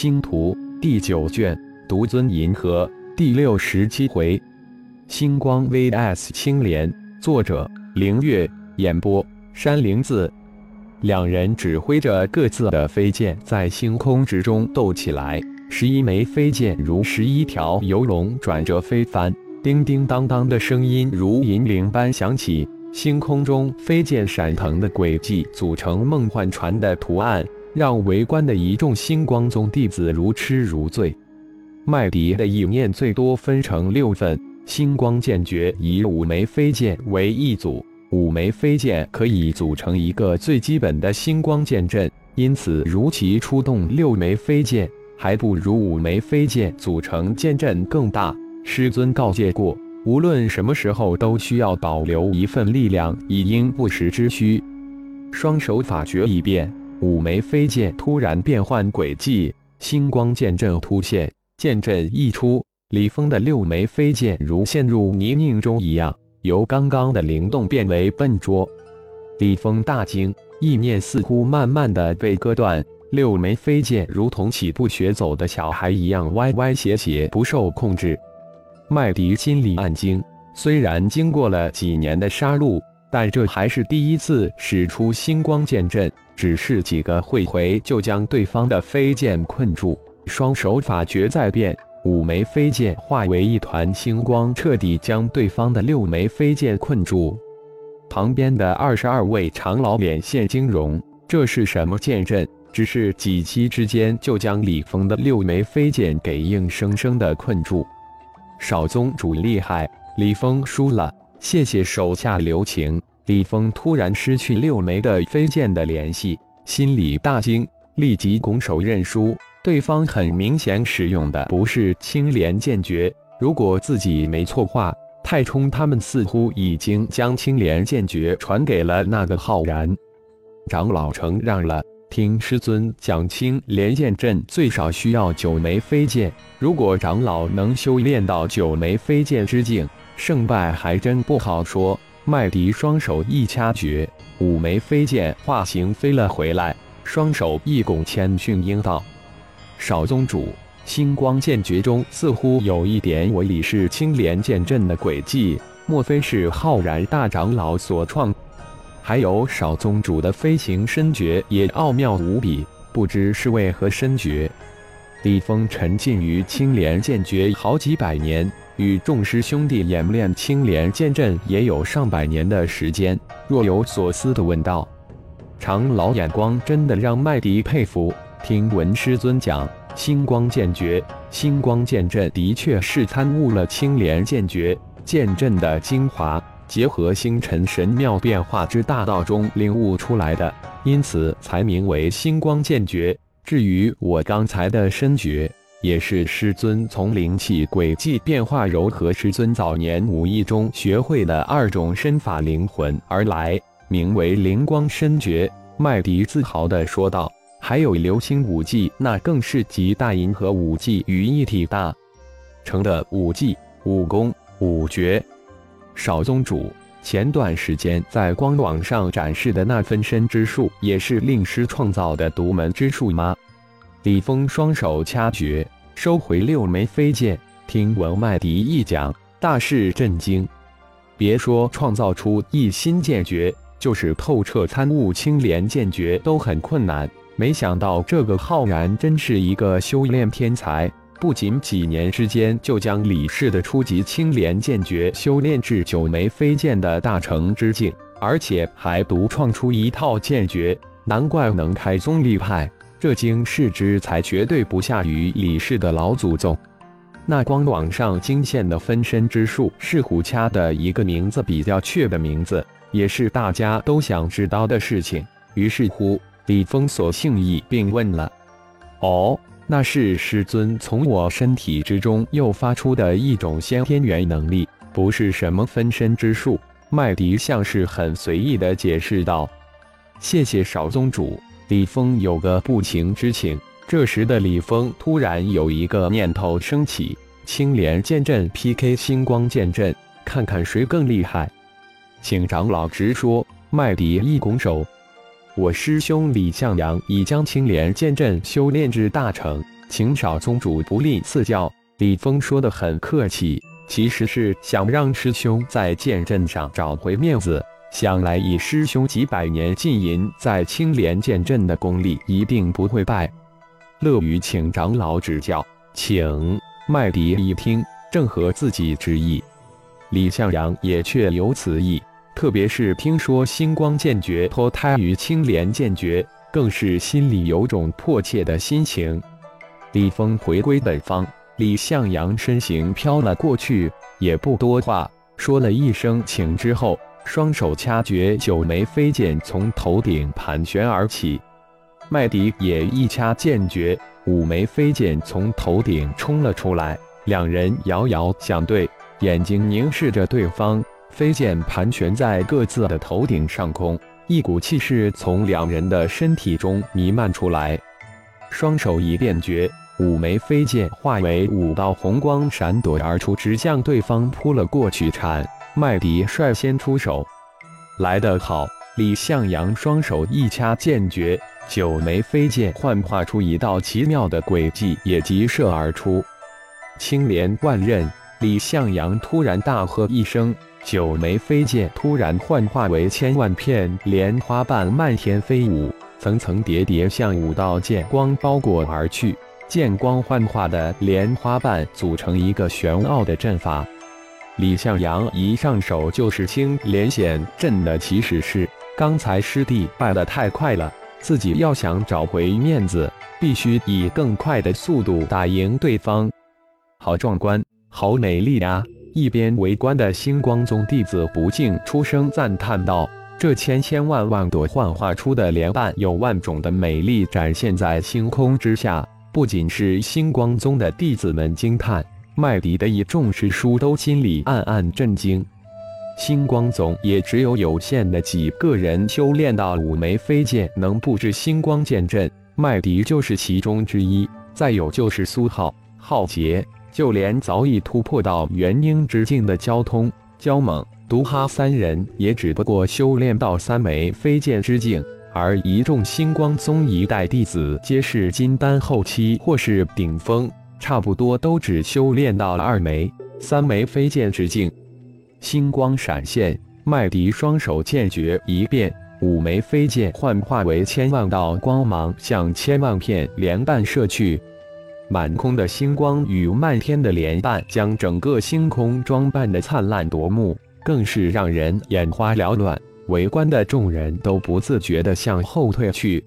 星图第九卷独尊银河第六十七回，星光 vs 青莲，作者凌月，演播山灵子。两人指挥着各自的飞剑在星空之中斗起来，十一枚飞剑如十一条游龙转折飞翻，叮叮当当的声音如银铃般响起。星空中飞剑闪腾的轨迹组成梦幻船的图案，让围观的一众星光宗弟子如痴如醉。麦迪的意念最多分成六份，星光剑诀以五枚飞剑为一组。五枚飞剑可以组成一个最基本的星光剑阵，因此如其出动六枚飞剑，还不如五枚飞剑组成剑阵更大。师尊告诫过，无论什么时候都需要保留一份力量，以应不时之需。双手法诀一变，五枚飞剑突然变换轨迹，星光剑阵突现。剑阵一出，李峰的六枚飞剑如陷入泥泞中一样。由刚刚的灵动变为笨拙，李峰大惊，意念似乎慢慢的被割断，六枚飞剑如同起步学走的小孩一样歪歪斜斜，不受控制。麦迪心里暗惊，虽然经过了几年的杀戮，但这还是第一次使出星光剑阵，只是几个会回就将对方的飞剑困住，双手法诀在变。五枚飞剑化为一团星光，彻底将对方的六枚飞剑困住。旁边的二十二位长老脸现惊容，这是什么剑阵？只是几息之间，就将李峰的六枚飞剑给硬生生的困住。少宗主厉害，李峰输了，谢谢手下留情。李峰突然失去六枚的飞剑的联系，心里大惊，立即拱手认输。对方很明显使用的不是青莲剑诀，如果自己没错话，太冲他们似乎已经将青莲剑诀传给了那个浩然长老，承让了。听师尊讲，青莲剑阵最少需要九枚飞剑，如果长老能修炼到九枚飞剑之境，胜败还真不好说。麦迪双手一掐诀，五枚飞剑化形飞了回来，双手一拱，谦逊应道。少宗主，星光剑诀中似乎有一点我李氏青莲剑阵的轨迹，莫非是浩然大长老所创？还有少宗主的飞行身诀也奥妙无比，不知是为何身诀？李峰沉浸于青莲剑诀好几百年，与众师兄弟演练青莲剑阵也有上百年的时间，若有所思地问道：“长老眼光真的让麦迪佩服。”听闻师尊讲，星光剑诀、星光剑阵的确是参悟了青莲剑诀剑阵的精华，结合星辰神妙变化之大道中领悟出来的，因此才名为星光剑诀。至于我刚才的身诀，也是师尊从灵气轨迹变化柔和师尊早年武艺中学会的二种身法灵魂而来，名为灵光身诀。麦迪自豪地说道。还有流星武技，那更是集大银河武技于一体大成的武技武功武诀。少宗主，前段时间在官网上展示的那分身之术，也是令师创造的独门之术吗？李峰双手掐诀，收回六枚飞剑。听闻麦迪一讲，大是震惊。别说创造出一新剑诀，就是透彻参悟青莲剑诀都很困难。没想到这个浩然真是一个修炼天才，不仅几年之间就将李氏的初级青莲剑诀修炼至九枚飞剑的大成之境，而且还独创出一套剑诀，难怪能开宗立派。这经世之才绝对不下于李氏的老祖宗。那光网上惊现的分身之术是虎掐的一个名字比较确的名字，也是大家都想知道的事情。于是乎。李峰索性一并问了：“哦，那是师尊从我身体之中又发出的一种先天元能力，不是什么分身之术。”麦迪像是很随意的解释道：“谢谢少宗主。”李峰有个不情之请。这时的李峰突然有一个念头升起：青莲剑阵 PK 星光剑阵，看看谁更厉害。请长老直说。麦迪一拱手。我师兄李向阳已将青莲剑阵修炼至大成，请少宗主不吝赐教。李峰说的很客气，其实是想让师兄在剑阵上找回面子。想来以师兄几百年浸淫在青莲剑阵的功力，一定不会败。乐于请长老指教，请。麦迪一听，正合自己之意。李向阳也确有此意，特别是听说星光剑诀脱胎于青莲剑诀，更是心里有种迫切的心情。李峰回归本方，李向阳身形飘了过去，也不多话，说了一声“请”之后，双手掐诀，九枚飞剑从头顶盘旋而起。麦迪也一掐剑诀，五枚飞剑从头顶冲了出来，两人遥遥相对。眼睛凝视着对方，飞剑盘旋在各自的头顶上空，一股气势从两人的身体中弥漫出来。双手一变绝，五枚飞剑化为五道红光闪躲而出，直向对方扑了过去。铲麦迪率先出手，来得好！李向阳双手一掐剑诀，九枚飞剑幻化出一道奇妙的轨迹，也急射而出。青莲万仞。李向阳突然大喝一声，九枚飞剑突然幻化为千万片莲花瓣，漫天飞舞，层层叠叠向五道剑光包裹而去。剑光幻化的莲花瓣组成一个玄奥的阵法。李向阳一上手就是青莲显阵的起始式。刚才师弟败得太快了，自己要想找回面子，必须以更快的速度打赢对方。好壮观！好美丽呀！一边围观的星光宗弟子不禁出声赞叹道：“这千千万万朵幻化出的莲瓣，有万种的美丽展现在星空之下。不仅是星光宗的弟子们惊叹，麦迪的一众师叔都心里暗暗震惊。星光宗也只有有限的几个人修炼到五枚飞剑，能布置星光剑阵，麦迪就是其中之一。再有就是苏浩、浩劫。”就连早已突破到元婴之境的交通、焦猛、毒哈三人，也只不过修炼到三枚飞剑之境；而一众星光宗一代弟子，皆是金丹后期或是顶峰，差不多都只修炼到了二枚、三枚飞剑之境。星光闪现，麦迪双手剑诀一变，五枚飞剑幻化为千万道光芒，向千万片莲瓣射去。满空的星光与漫天的莲瓣，将整个星空装扮的灿烂夺目，更是让人眼花缭乱。围观的众人都不自觉地向后退去。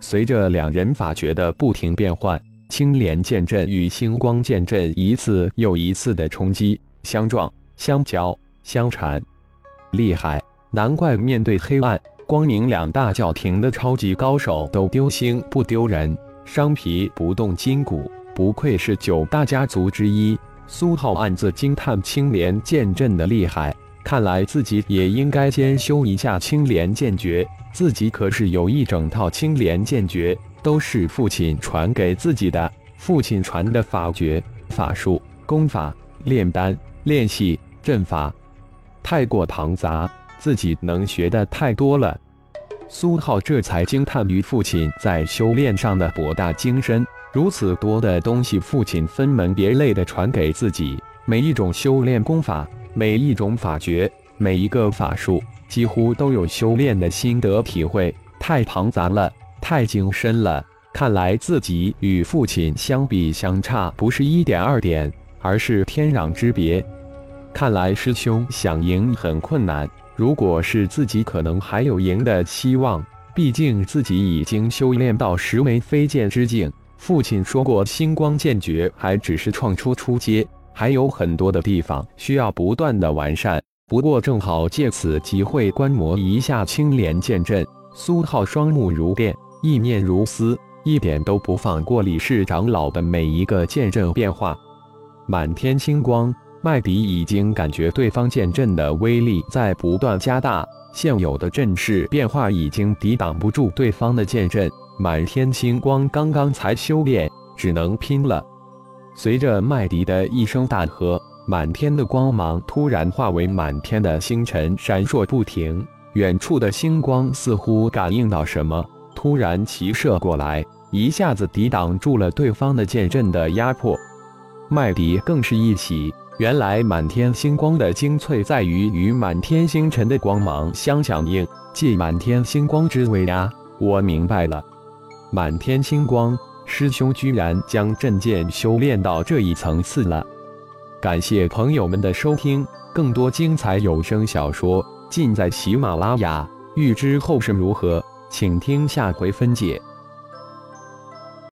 随着两人法诀的不停变换，青莲剑阵与星光剑阵一次又一次的冲击、相撞、相交、相缠，厉害！难怪面对黑暗、光明两大教廷的超级高手都丢星不丢人。伤皮不动筋骨，不愧是九大家族之一。苏浩暗自惊叹青莲剑阵的厉害，看来自己也应该先修一下青莲剑诀。自己可是有一整套青莲剑诀，都是父亲传给自己的。父亲传的法诀、法术、功法、炼丹、炼系、阵法，太过庞杂，自己能学的太多了。苏浩这才惊叹于父亲在修炼上的博大精深，如此多的东西，父亲分门别类的传给自己，每一种修炼功法，每一种法诀，每一个法术，几乎都有修炼的心得体会，太庞杂了，太精深了。看来自己与父亲相比相差不是一点二点，而是天壤之别。看来师兄想赢很困难。如果是自己，可能还有赢的希望。毕竟自己已经修炼到十枚飞剑之境。父亲说过，星光剑诀还只是创出初阶，还有很多的地方需要不断的完善。不过正好借此机会观摩一下青莲剑阵。苏浩双目如电，意念如丝，一点都不放过李氏长老的每一个剑阵变化。满天星光。麦迪已经感觉对方剑阵的威力在不断加大，现有的阵势变化已经抵挡不住对方的剑阵。满天星光刚刚才修炼，只能拼了。随着麦迪的一声大喝，满天的光芒突然化为满天的星辰，闪烁不停。远处的星光似乎感应到什么，突然齐射过来，一下子抵挡住了对方的剑阵的压迫。麦迪更是一喜，原来满天星光的精粹在于与满天星辰的光芒相响应，借满天星光之威啊！我明白了，满天星光，师兄居然将阵剑修炼到这一层次了。感谢朋友们的收听，更多精彩有声小说尽在喜马拉雅。欲知后事如何，请听下回分解。